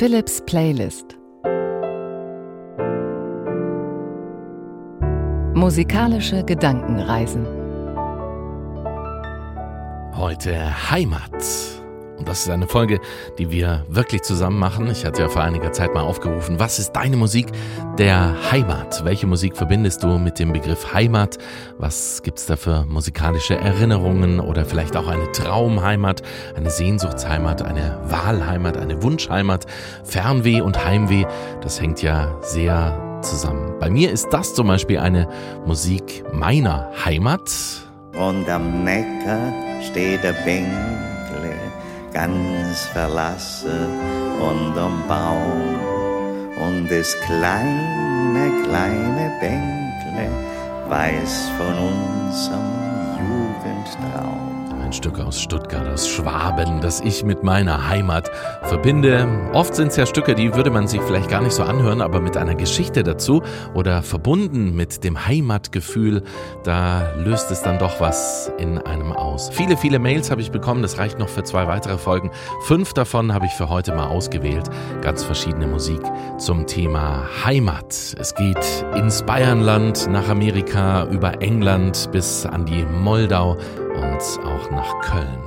Philips Playlist Musikalische Gedankenreisen Heute Heimat. Und das ist eine Folge, die wir wirklich zusammen machen. Ich hatte ja vor einiger Zeit mal aufgerufen, was ist deine Musik der Heimat? Welche Musik verbindest du mit dem Begriff Heimat? Was gibt's da für musikalische Erinnerungen oder vielleicht auch eine Traumheimat, eine Sehnsuchtsheimat, eine Wahlheimat, eine Wunschheimat, Fernweh und Heimweh? Das hängt ja sehr zusammen. Bei mir ist das zum Beispiel eine Musik meiner Heimat. Und am Neckar steht der Bänkle ganz verlassen und am Baum. Und das kleine, kleine Bänkle weiß von unserem Jugendtraum. Ein Stück aus Stuttgart, aus Schwaben, das ich mit meiner Heimat verbinde. Oft sind es ja Stücke, die würde man sich vielleicht gar nicht so anhören, aber mit einer Geschichte dazu oder verbunden mit dem Heimatgefühl, da löst es dann doch was in einem aus. Viele, viele Mails habe ich bekommen, das reicht noch für zwei weitere Folgen. Fünf davon habe ich für heute mal ausgewählt. Ganz verschiedene Musik zum Thema Heimat. Es geht ins Bayernland, nach Amerika, über England bis an die Moldau und auch nach Köln.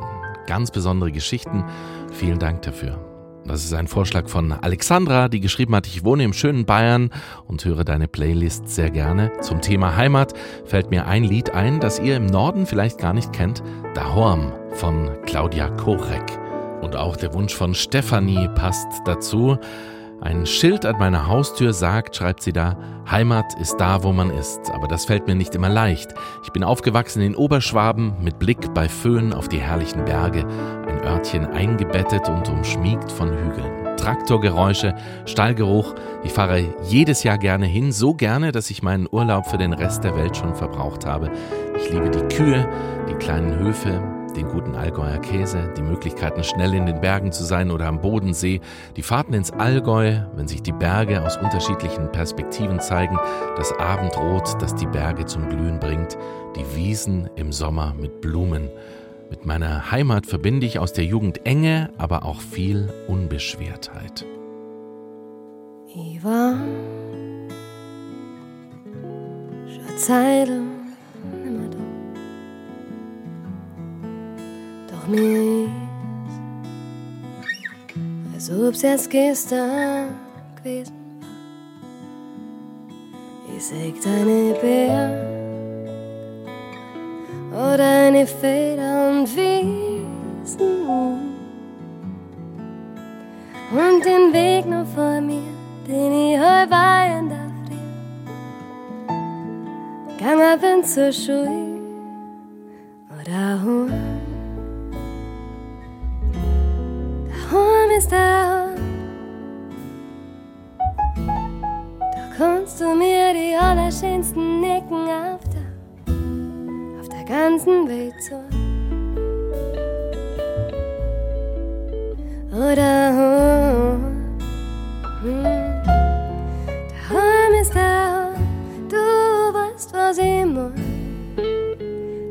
Ganz besondere Geschichten. Vielen Dank dafür. Das ist ein Vorschlag von Alexandra, die geschrieben hat, ich wohne im schönen Bayern und höre deine Playlist sehr gerne. Zum Thema Heimat fällt mir ein Lied ein, das ihr im Norden vielleicht gar nicht kennt, Dahorm von Claudia Korek. Und auch der Wunsch von Stefanie passt dazu. Ein Schild an meiner Haustür sagt, schreibt sie da, Heimat ist da, wo man ist, aber das fällt mir nicht immer leicht. Ich bin aufgewachsen in Oberschwaben mit Blick bei Föhn auf die herrlichen Berge, ein Örtchen eingebettet und umschmiegt von Hügeln. Traktorgeräusche, Stallgeruch. Ich fahre jedes Jahr gerne hin, so gerne, dass ich meinen Urlaub für den Rest der Welt schon verbraucht habe. Ich liebe die Kühe, die kleinen Höfe, den guten Allgäuer Käse, die Möglichkeiten, schnell in den Bergen zu sein oder am Bodensee, die Fahrten ins Allgäu, wenn sich die Berge aus unterschiedlichen Perspektiven zeigen, das Abendrot, das die Berge zum Glühen bringt, die Wiesen im Sommer mit Blumen. Mit meiner Heimat verbinde ich aus der Jugend Enge, aber auch viel Unbeschwertheit. Ich war schon Doch mir ist, als ob's erst gestern gewesen war. Ich säg deine Bär oder eine Feder und Wiesen und den Weg noch vor mir, den ich heute weihen darf. Gang bin zur Schule oder home. Ist da. Da kannst du mir die allerschönsten Ecken auf der, auf der ganzen Welt zeigen. Oder home. Hm. Daheim ist da. Du weißt, was ich mein.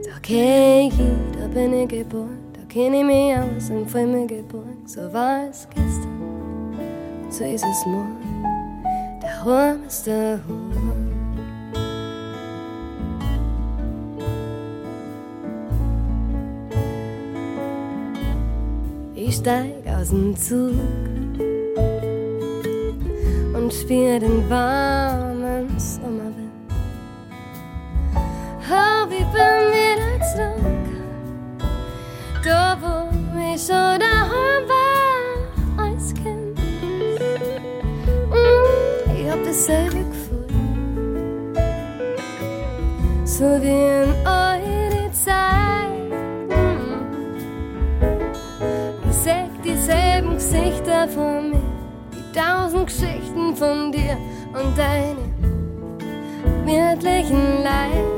Da kenn ich, da bin ich geboren. Da kenn ich mich aus und fühl mich geborgen. So war es gestern, so ist es morgen. Daheim ist der Home. Ich steig aus dem Zug und spür den warmen Sommerwind. Oh, ich bin wieder zurück, war als Kind. Mm, Ich hab dasselbe Gefühl, so wie in eure Zeit. Ich seh dieselben Gesichter von mir, die tausend Geschichten von dir und deine wirklichen Leid.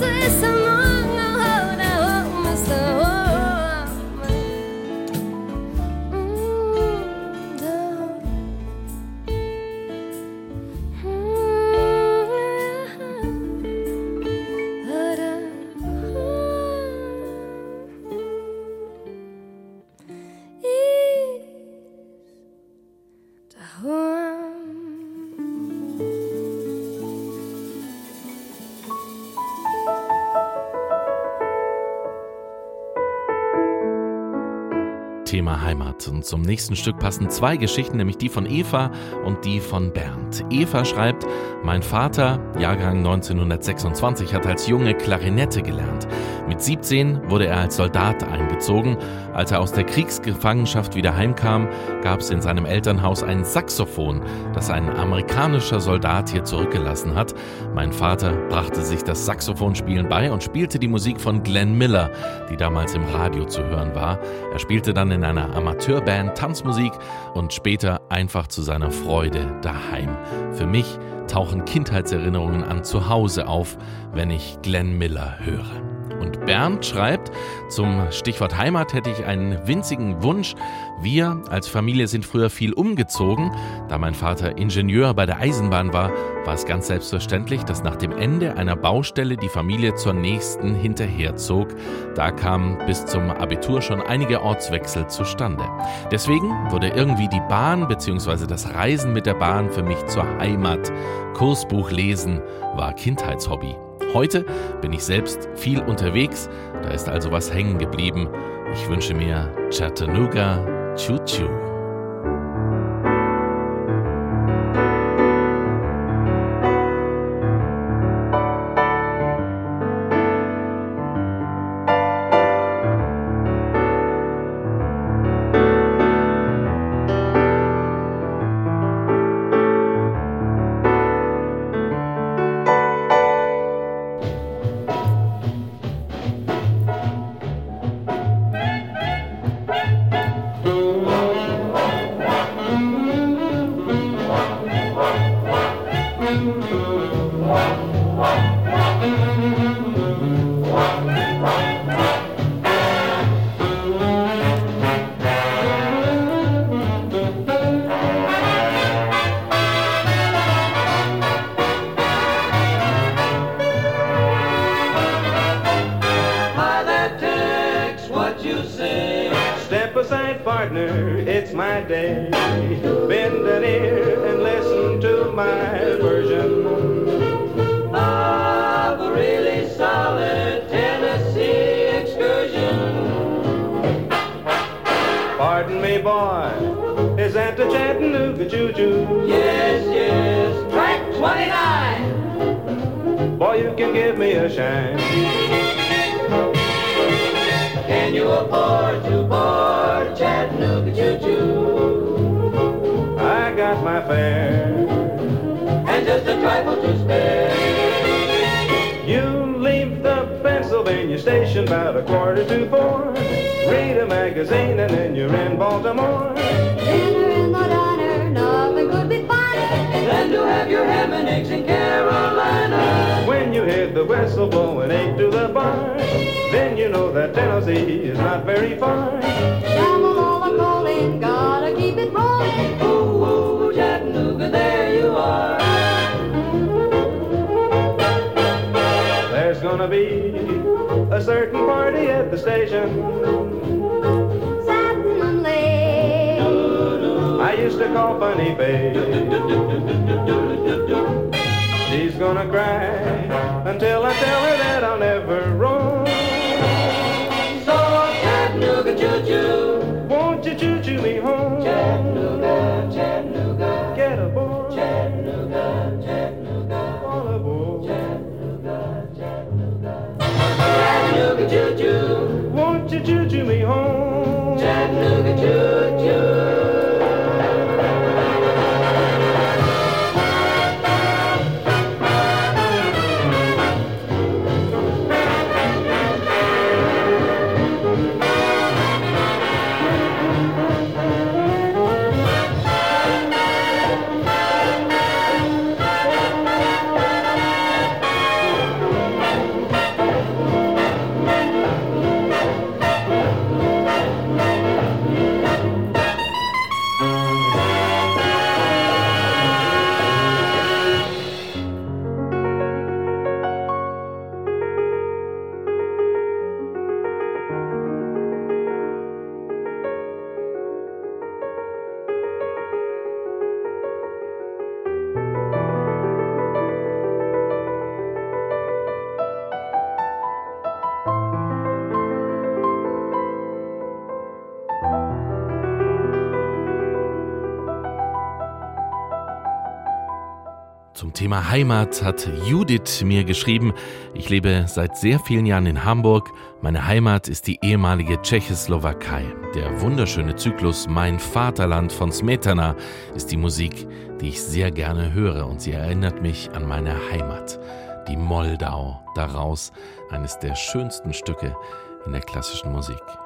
Thema Heimat. Und zum nächsten Stück passen zwei Geschichten, nämlich die von Eva und die von Bernd. Eva schreibt, mein Vater, Jahrgang 1926, hat als Junge Klarinette gelernt. Mit 17 wurde er als Soldat eingezogen. Als er aus der Kriegsgefangenschaft wieder heimkam, gab es in seinem Elternhaus ein Saxophon, das ein amerikanischer Soldat hier zurückgelassen hat. Mein Vater brachte sich das Saxophonspielen bei und spielte die Musik von Glenn Miller, die damals im Radio zu hören war. Er spielte dann in einer Amateurband Tanzmusik und später einfach zu seiner Freude daheim. Für mich tauchen Kindheitserinnerungen an zu Hause auf, wenn ich Glenn Miller höre. Und Bernd schreibt, zum Stichwort Heimat hätte ich einen winzigen Wunsch. Wir als Familie sind früher viel umgezogen. Da mein Vater Ingenieur bei der Eisenbahn war, war es ganz selbstverständlich, dass nach dem Ende einer Baustelle die Familie zur nächsten hinterherzog. Da kamen bis zum Abitur schon einige Ortswechsel zustande. Deswegen wurde irgendwie die Bahn bzw. das Reisen mit der Bahn für mich zur Heimat. Kursbuch lesen war Kindheitshobby. Heute bin ich selbst viel unterwegs, da ist also was hängen geblieben. Ich wünsche mir Chattanooga Choo Choo. suicide partner, it's my day. Bend an ear and listen to my version of a really solid Tennessee excursion. Pardon me, boy, is that the Chattanooga Juju? Yes, yes, track 29. Boy, you can give me a shine. Manual bar to bar, Chattanooga choo-choo. I got my fare. And just a trifle to spare. You leave the Pennsylvania station about a quarter to four. Read a magazine and then you're in Baltimore. the whistle blowing eight to the barn, then you know that Tennessee is not very far. Shamalala calling, gotta keep it rolling. Ooh, ooh, Chattanooga, there you are. There's gonna be a certain party at the station. I used to call Bunny Bay. She's gonna cry until I tell her that I'll never roam. So Chattanooga choo choo, won't you choo choo me home? Chattanooga, Chattanooga, get aboard. Chattanooga, Chattanooga, all aboard. Chattanooga, Chattanooga, Chattanooga choo choo, won't you choo choo me home? Thema Heimat hat Judith mir geschrieben. Ich lebe seit sehr vielen Jahren in Hamburg. Meine Heimat ist die ehemalige Tschechoslowakei. Der wunderschöne Zyklus Mein Vaterland von Smetana ist die Musik, die ich sehr gerne höre und sie erinnert mich an meine Heimat. Die Moldau, daraus eines der schönsten Stücke in der klassischen Musik.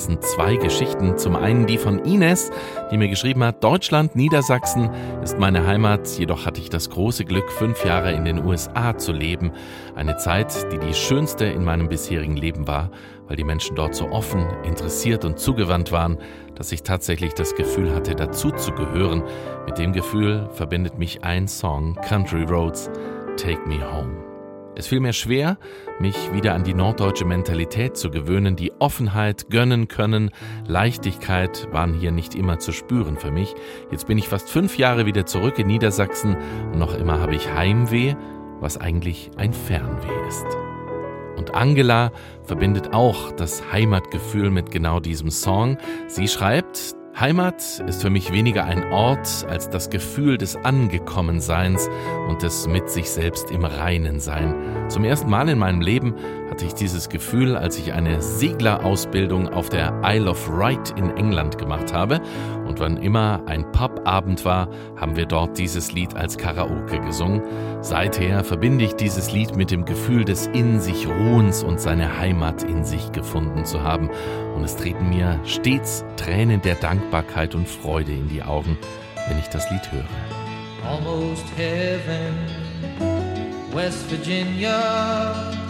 Passen zwei Geschichten. Zum einen die von Ines, die mir geschrieben hat, Deutschland, Niedersachsen ist meine Heimat, jedoch hatte ich das große Glück, fünf Jahre in den USA zu leben. Eine Zeit, die die schönste in meinem bisherigen Leben war, weil die Menschen dort so offen, interessiert und zugewandt waren, dass ich tatsächlich das Gefühl hatte, dazu zu gehören. Mit dem Gefühl verbindet mich ein Song, Country Roads, Take Me Home. Es fiel mir schwer, mich wieder an die norddeutsche Mentalität zu gewöhnen. Die Offenheit, Gönnen können, Leichtigkeit waren hier nicht immer zu spüren für mich. Jetzt bin ich fast fünf Jahre wieder zurück in Niedersachsen und noch immer habe ich Heimweh, was eigentlich ein Fernweh ist. Und Angela verbindet auch das Heimatgefühl mit genau diesem Song. Sie schreibt, Heimat ist für mich weniger ein Ort als das Gefühl des Angekommenseins und des mit sich selbst im Reinen sein. Zum ersten Mal in meinem Leben hatte ich dieses Gefühl, als ich eine Seglerausbildung auf der Isle of Wight in England gemacht habe. Und wann immer ein Pubabend war, haben wir dort dieses Lied als Karaoke gesungen. Seither verbinde ich dieses Lied mit dem Gefühl des In sich Ruhens und seine Heimat in sich gefunden zu haben. Und es treten mir stets Tränen der Dankbarkeit und Freude in die Augen, wenn ich das Lied höre. Almost heaven, West Virginia.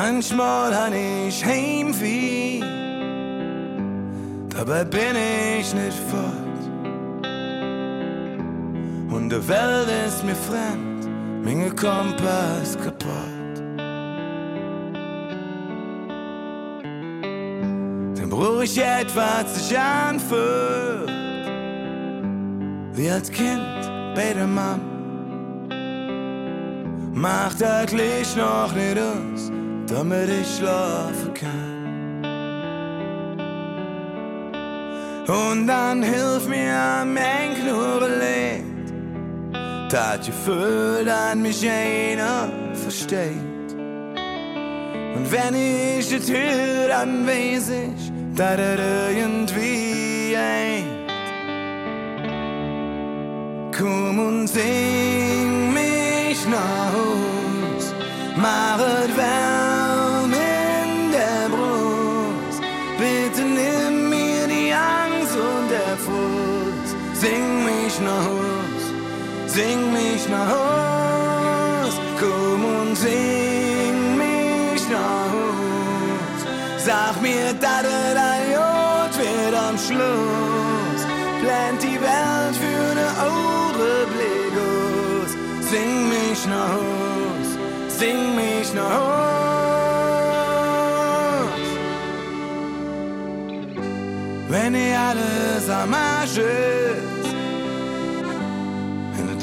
Manchmal han ich Heimweh, dabei bin ich nicht fort. Und die Welt ist mir fremd, mein Kompass kaputt. Dann brauch ich etwas, sich anfühlt, wie als Kind bei der Mom. Macht das Licht noch nicht aus, damit ich schlafen kann. Und dann hilf mir mein Knurrelied, das Gefühl, an mich einer versteht. Und wenn ich es höre, dann weiß dass er irgendwie ein. Komm und sing mich nach Haus, mach es mich nach Haus, sing mich nach Haus. Komm und sing mich nach Haus. Sag mir, dass ein Jod wird am Schluss. Plant die Welt für ne Augenblick. Sing mich nach Haus, sing mich nach Haus. Wenn ihr alles am Arsch ist,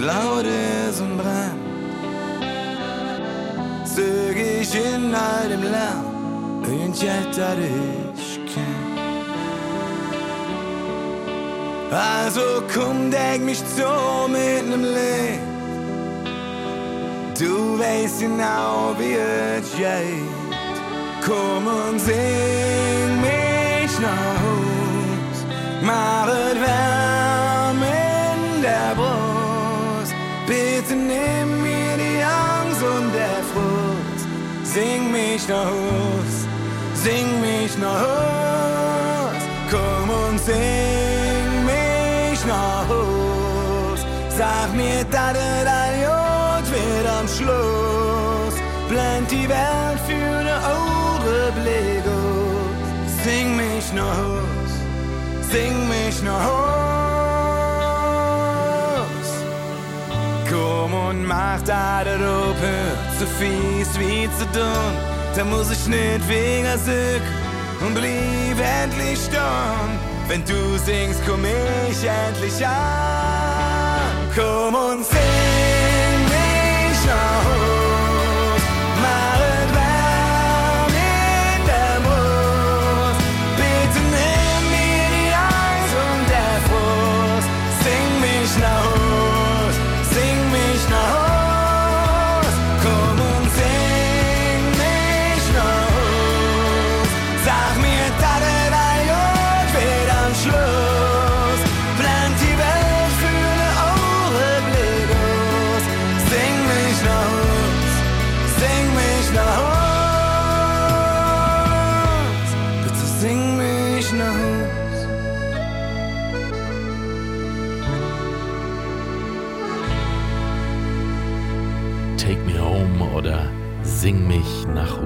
laut ist und brennt, zög ich in all dem Lärm, irgendetwas, das ich kenn. Also komm, deck mich zu mit nem Licht. Du weißt genau, wie es geht. Komm und sing mich nach Haus. Mach es warm Bitte nimm mir die Angst und der Frust. Sing mich nach Haus. Sing mich nach Haus. Komm und sing mich nach Haus. Sag mir, es ein Jod wird am Schluss. Blend die Welt für ne aus. Sing mich nach Haus. Sing mich nach Haus. Und mach da der Ope, so fies wie zu dumm. Da muss ich nicht wegen Sick und blieb endlich stumm. Wenn du singst, komm ich endlich an. Komm und sing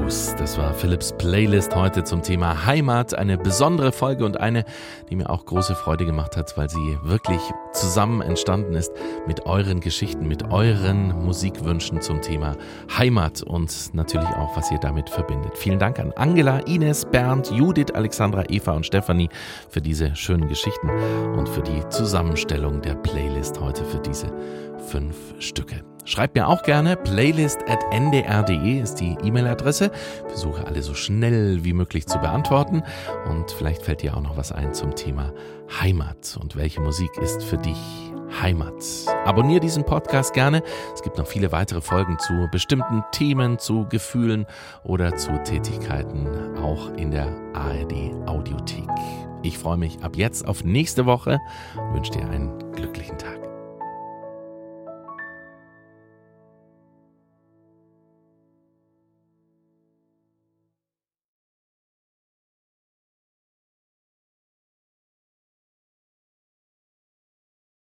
Hus. Das war Philips Playlist heute zum Thema Heimat. Eine besondere Folge und eine, die mir auch große Freude gemacht hat, weil sie wirklich zusammen entstanden ist mit euren Geschichten, mit euren Musikwünschen zum Thema Heimat und natürlich auch, was ihr damit verbindet. Vielen Dank an Angela, Ines, Bernd, Judith, Alexandra, Eva und Stefanie für diese schönen Geschichten und für die Zusammenstellung der Playlist heute für diese fünf Stücke. Schreibt mir auch gerne, playlist.ndr.de ist die E-Mail-Adresse. Versuche alle so schnell wie möglich zu beantworten. Und vielleicht fällt dir auch noch was ein zum Thema Heimat und welche Musik ist für dich Heimat. Abonniere diesen Podcast gerne. Es gibt noch viele weitere Folgen zu bestimmten Themen, zu Gefühlen oder zu Tätigkeiten, auch in der ARD Audiothek. Ich freue mich ab jetzt auf nächste Woche und wünsche dir einen glücklichen Tag.